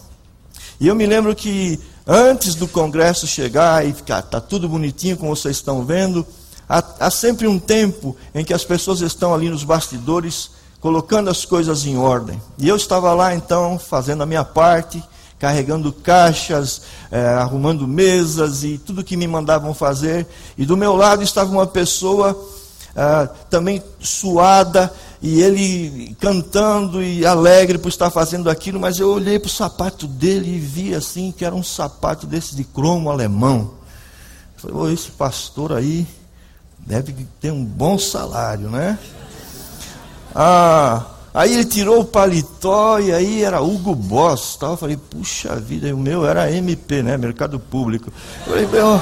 E eu me lembro que antes do congresso chegar e ficar, tá tudo bonitinho como vocês estão vendo, há, há sempre um tempo em que as pessoas estão ali nos bastidores colocando as coisas em ordem. E eu estava lá então fazendo a minha parte, carregando caixas, é, arrumando mesas e tudo que me mandavam fazer. E do meu lado estava uma pessoa é, também suada e ele cantando e alegre por estar fazendo aquilo, mas eu olhei para o sapato dele e vi assim que era um sapato desse de cromo alemão. falei, oh, esse pastor aí deve ter um bom salário, né? Ah, aí ele tirou o paletó e aí era Hugo Boss. Tal. Eu falei, puxa vida, e o meu era MP, né? Mercado Público. Eu falei, meu.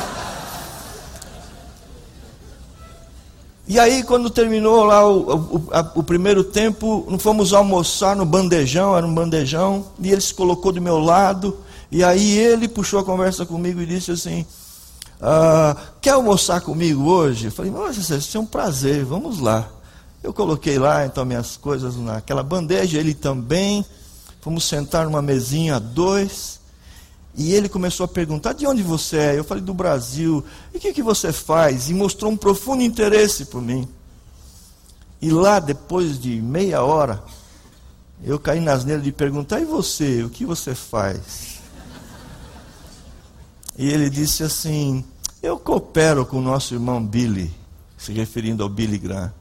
E aí, quando terminou lá o, o, a, o primeiro tempo, fomos almoçar no bandejão, era um bandejão, e ele se colocou do meu lado, e aí ele puxou a conversa comigo e disse assim: ah, Quer almoçar comigo hoje? Eu falei, nossa, isso é um prazer, vamos lá. Eu coloquei lá então minhas coisas naquela bandeja, ele também. Fomos sentar numa mesinha dois. E ele começou a perguntar: de onde você é? Eu falei: do Brasil. E o que, que você faz? E mostrou um profundo interesse por mim. E lá, depois de meia hora, eu caí nas nele de perguntar: e você? O que você faz? E ele disse assim: eu coopero com o nosso irmão Billy, se referindo ao Billy Graham.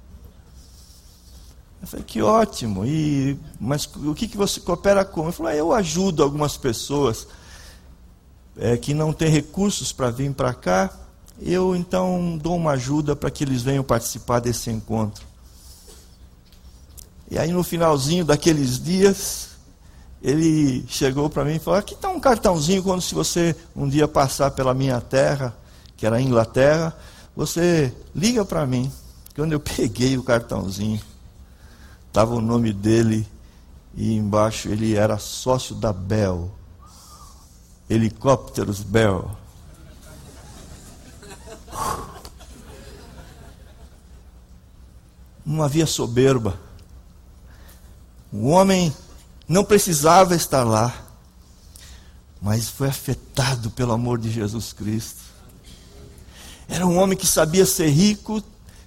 Eu falei, que ótimo. E, mas o que, que você coopera com? Ele falou, ah, eu ajudo algumas pessoas é, que não têm recursos para vir para cá. Eu então dou uma ajuda para que eles venham participar desse encontro. E aí no finalzinho daqueles dias, ele chegou para mim e falou: Aqui está um cartãozinho quando se você um dia passar pela minha terra, que era a Inglaterra, você liga para mim. Quando eu peguei o cartãozinho, estava o nome dele e embaixo ele era sócio da Bell. Helicópteros Bell. Não havia soberba. O homem não precisava estar lá, mas foi afetado pelo amor de Jesus Cristo. Era um homem que sabia ser rico,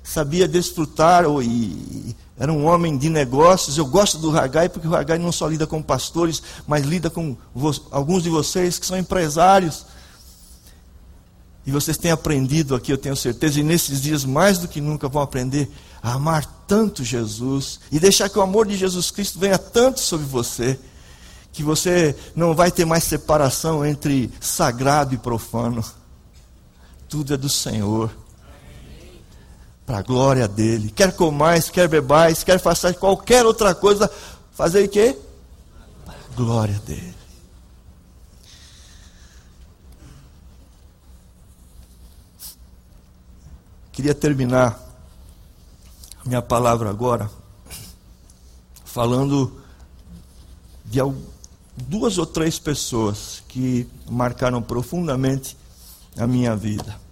sabia desfrutar e, era um homem de negócios. Eu gosto do Ragai porque o Ragai não só lida com pastores, mas lida com alguns de vocês que são empresários. E vocês têm aprendido aqui, eu tenho certeza, e nesses dias mais do que nunca vão aprender a amar tanto Jesus e deixar que o amor de Jesus Cristo venha tanto sobre você, que você não vai ter mais separação entre sagrado e profano. Tudo é do Senhor para a glória dele. Quer comais, quer bebais, quer façais qualquer outra coisa, fazer o quê? Para a glória dele. Queria terminar minha palavra agora falando de duas ou três pessoas que marcaram profundamente a minha vida.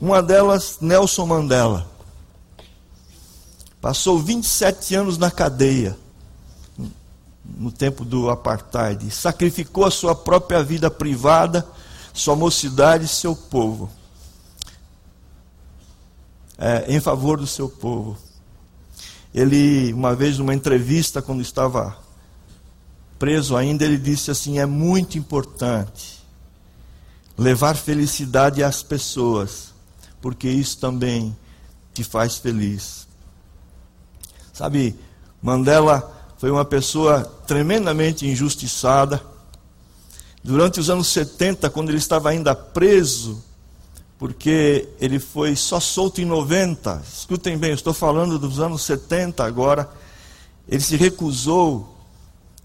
Uma delas, Nelson Mandela. Passou 27 anos na cadeia, no tempo do apartheid. Sacrificou a sua própria vida privada, sua mocidade e seu povo. É, em favor do seu povo. Ele, uma vez, numa entrevista, quando estava preso ainda, ele disse assim: é muito importante levar felicidade às pessoas porque isso também te faz feliz. Sabe, Mandela foi uma pessoa tremendamente injustiçada. Durante os anos 70, quando ele estava ainda preso porque ele foi só solto em 90. Escutem bem, estou falando dos anos 70 agora. Ele se recusou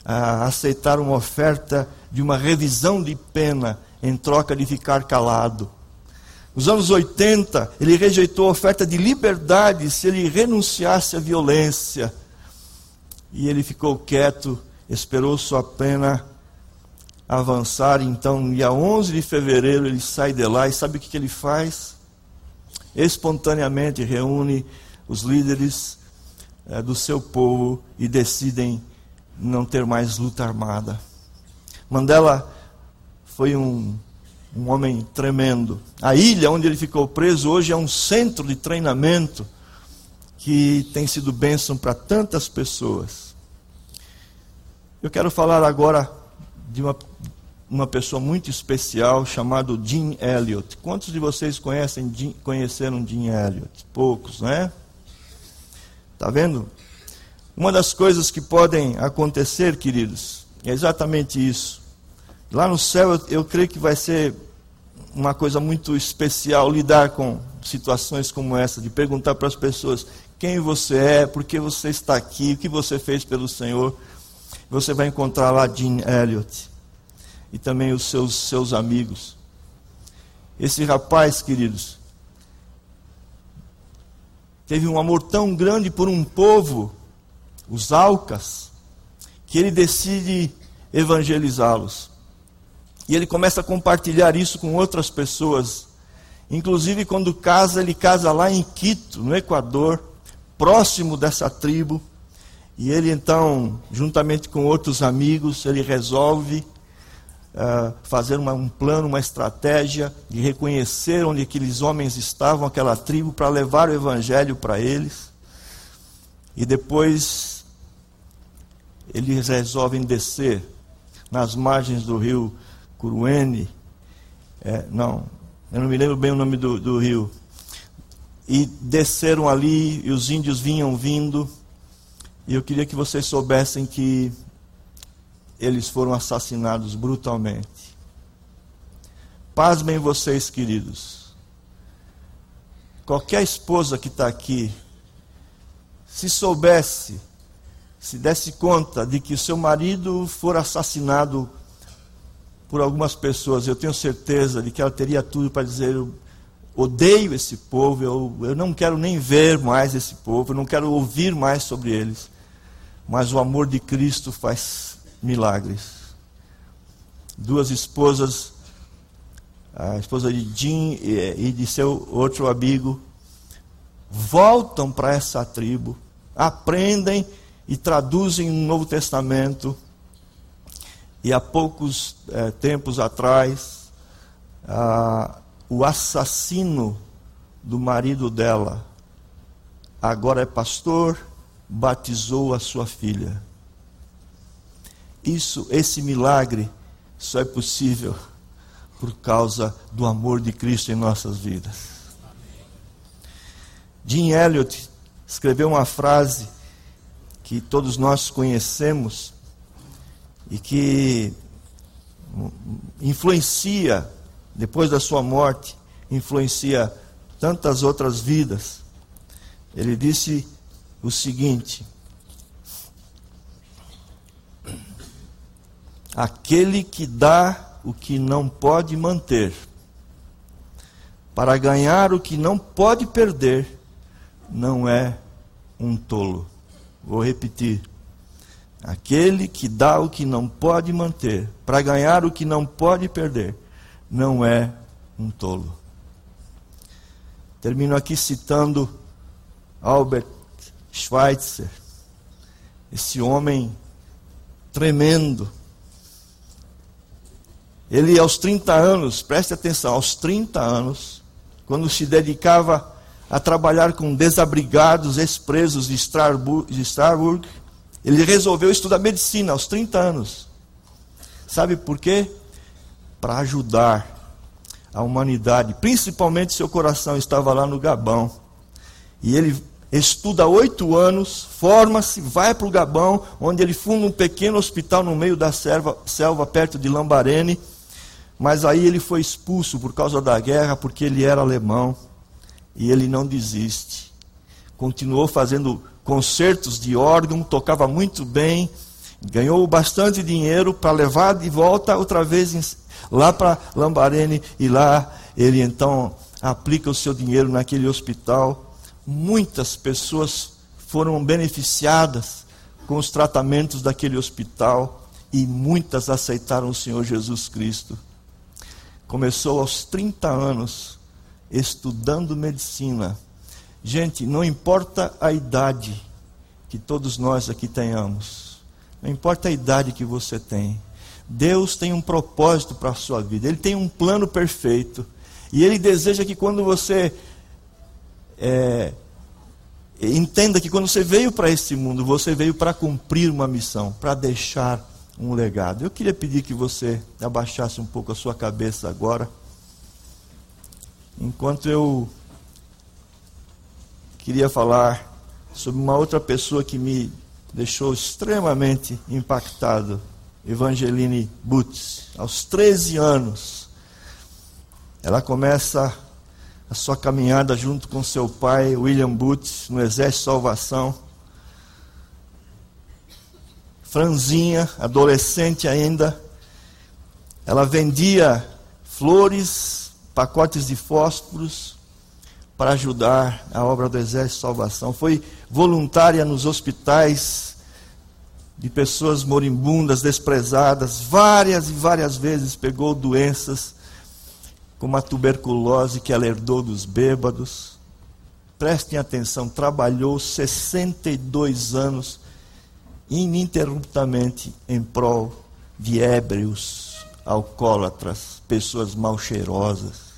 a aceitar uma oferta de uma revisão de pena em troca de ficar calado. Nos anos 80, ele rejeitou a oferta de liberdade se ele renunciasse à violência. E ele ficou quieto, esperou sua pena avançar. Então, dia 11 de fevereiro, ele sai de lá e sabe o que, que ele faz? Espontaneamente reúne os líderes é, do seu povo e decidem não ter mais luta armada. Mandela foi um, um homem tremendo. A ilha onde ele ficou preso hoje é um centro de treinamento que tem sido bênção para tantas pessoas. Eu quero falar agora de uma, uma pessoa muito especial chamado Jim Elliot. Quantos de vocês conhecem, conheceram Jim Elliot? Poucos, né? Tá vendo? Uma das coisas que podem acontecer, queridos, é exatamente isso. Lá no céu, eu, eu creio que vai ser uma coisa muito especial lidar com situações como essa, de perguntar para as pessoas quem você é, por que você está aqui, o que você fez pelo Senhor. Você vai encontrar lá Jim Elliot e também os seus, seus amigos. Esse rapaz, queridos, teve um amor tão grande por um povo os Alcas, que ele decide evangelizá-los. E ele começa a compartilhar isso com outras pessoas. Inclusive, quando casa, ele casa lá em Quito, no Equador, próximo dessa tribo. E ele então, juntamente com outros amigos, ele resolve uh, fazer uma, um plano, uma estratégia de reconhecer onde aqueles homens estavam, aquela tribo, para levar o evangelho para eles. E depois eles resolvem descer nas margens do rio Curuene. É, não, eu não me lembro bem o nome do, do rio. E desceram ali, e os índios vinham vindo. E eu queria que vocês soubessem que eles foram assassinados brutalmente. Pasmem vocês, queridos. Qualquer esposa que está aqui se soubesse, se desse conta de que o seu marido for assassinado por algumas pessoas, eu tenho certeza de que ela teria tudo para dizer: eu odeio esse povo, eu, eu não quero nem ver mais esse povo, eu não quero ouvir mais sobre eles. Mas o amor de Cristo faz milagres. Duas esposas, a esposa de Jim e de seu outro amigo, voltam para essa tribo aprendem e traduzem no Novo Testamento. E há poucos é, tempos atrás, ah, o assassino do marido dela, agora é pastor, batizou a sua filha. Isso, esse milagre, só é possível por causa do amor de Cristo em nossas vidas. Jim Elliot escreveu uma frase que todos nós conhecemos e que influencia, depois da sua morte, influencia tantas outras vidas. Ele disse o seguinte: Aquele que dá o que não pode manter, para ganhar o que não pode perder, não é um tolo. Vou repetir. Aquele que dá o que não pode manter, para ganhar o que não pode perder, não é um tolo. Termino aqui citando Albert Schweitzer, esse homem tremendo. Ele, aos 30 anos, preste atenção, aos 30 anos, quando se dedicava a trabalhar com desabrigados, ex-presos de Strasbourg, de. Ele resolveu estudar medicina aos 30 anos. Sabe por quê? Para ajudar a humanidade, principalmente seu coração estava lá no Gabão. E ele estuda oito anos, forma-se, vai para o Gabão, onde ele funda um pequeno hospital no meio da selva, selva perto de Lambarene, mas aí ele foi expulso por causa da guerra, porque ele era alemão. E ele não desiste. Continuou fazendo concertos de órgão, tocava muito bem, ganhou bastante dinheiro para levar de volta outra vez lá para Lambarene e lá ele então aplica o seu dinheiro naquele hospital. Muitas pessoas foram beneficiadas com os tratamentos daquele hospital e muitas aceitaram o Senhor Jesus Cristo. Começou aos 30 anos estudando medicina. Gente, não importa a idade que todos nós aqui tenhamos, não importa a idade que você tem, Deus tem um propósito para a sua vida, Ele tem um plano perfeito, e Ele deseja que quando você é, entenda que quando você veio para este mundo, você veio para cumprir uma missão, para deixar um legado. Eu queria pedir que você abaixasse um pouco a sua cabeça agora. Enquanto eu queria falar sobre uma outra pessoa que me deixou extremamente impactado, Evangeline Butz, aos 13 anos. Ela começa a sua caminhada junto com seu pai, William Butz, no Exército de Salvação. Franzinha, adolescente ainda, ela vendia flores pacotes de fósforos para ajudar a obra do Exército de Salvação. Foi voluntária nos hospitais de pessoas moribundas, desprezadas, várias e várias vezes pegou doenças como a tuberculose que ela herdou dos bêbados. Prestem atenção, trabalhou 62 anos ininterruptamente em prol de ébrios alcoólatras, pessoas mal cheirosas.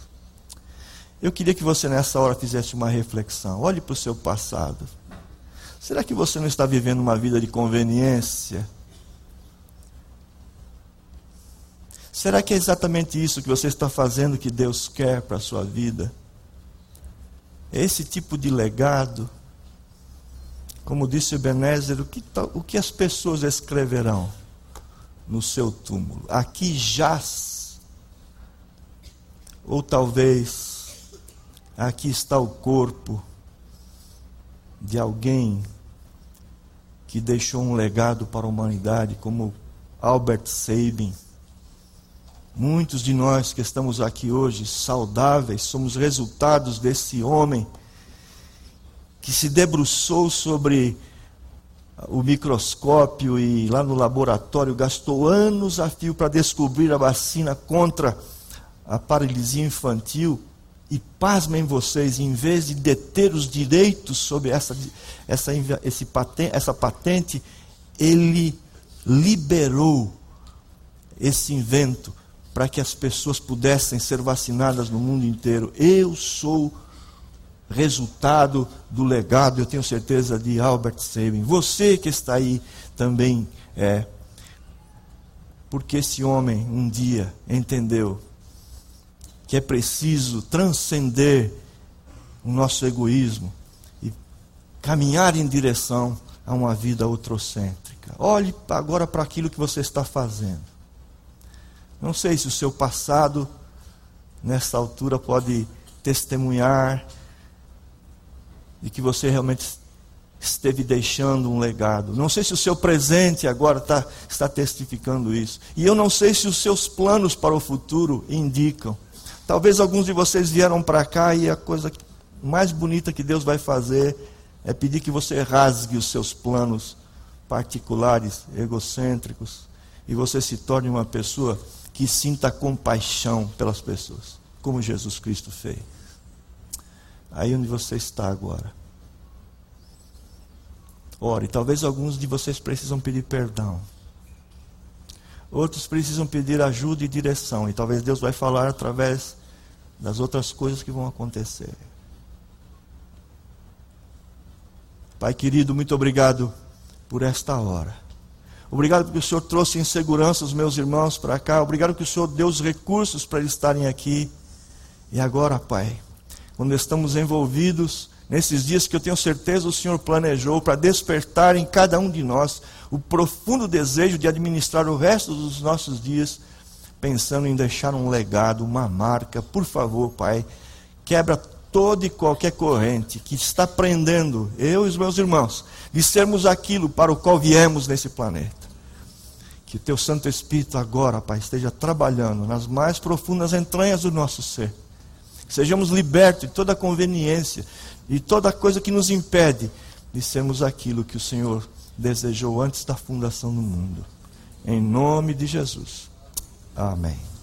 Eu queria que você nessa hora fizesse uma reflexão. Olhe para o seu passado. Será que você não está vivendo uma vida de conveniência? Será que é exatamente isso que você está fazendo que Deus quer para a sua vida? É esse tipo de legado? Como disse Ebenezer, o que, o que as pessoas escreverão? no seu túmulo. Aqui jaz, ou talvez aqui está o corpo de alguém que deixou um legado para a humanidade, como Albert Sabin. Muitos de nós que estamos aqui hoje saudáveis somos resultados desse homem que se debruçou sobre o microscópio e lá no laboratório gastou anos a fio para descobrir a vacina contra a paralisia infantil. E pasmem vocês, em vez de deter os direitos sobre essa, essa, esse patente, essa patente, ele liberou esse invento para que as pessoas pudessem ser vacinadas no mundo inteiro. Eu sou resultado do legado, eu tenho certeza, de Albert Sabin. Você que está aí também é. Porque esse homem um dia entendeu que é preciso transcender o nosso egoísmo e caminhar em direção a uma vida outrocêntrica. Olhe agora para aquilo que você está fazendo. Não sei se o seu passado, nessa altura, pode testemunhar de que você realmente esteve deixando um legado. Não sei se o seu presente agora tá, está testificando isso. E eu não sei se os seus planos para o futuro indicam. Talvez alguns de vocês vieram para cá e a coisa mais bonita que Deus vai fazer é pedir que você rasgue os seus planos particulares, egocêntricos, e você se torne uma pessoa que sinta compaixão pelas pessoas, como Jesus Cristo fez aí onde você está agora. Ore, talvez alguns de vocês precisam pedir perdão. Outros precisam pedir ajuda e direção. E talvez Deus vai falar através das outras coisas que vão acontecer. Pai querido, muito obrigado por esta hora. Obrigado porque o Senhor trouxe em segurança os meus irmãos para cá. Obrigado que o Senhor deu os recursos para eles estarem aqui. E agora, Pai, quando estamos envolvidos nesses dias que eu tenho certeza o Senhor planejou para despertar em cada um de nós o profundo desejo de administrar o resto dos nossos dias pensando em deixar um legado, uma marca, por favor, Pai, quebra toda e qualquer corrente que está prendendo eu e os meus irmãos de sermos aquilo para o qual viemos nesse planeta. Que teu Santo Espírito agora, Pai, esteja trabalhando nas mais profundas entranhas do nosso ser. Que sejamos libertos de toda conveniência e toda coisa que nos impede de sermos aquilo que o Senhor desejou antes da fundação do mundo. Em nome de Jesus. Amém.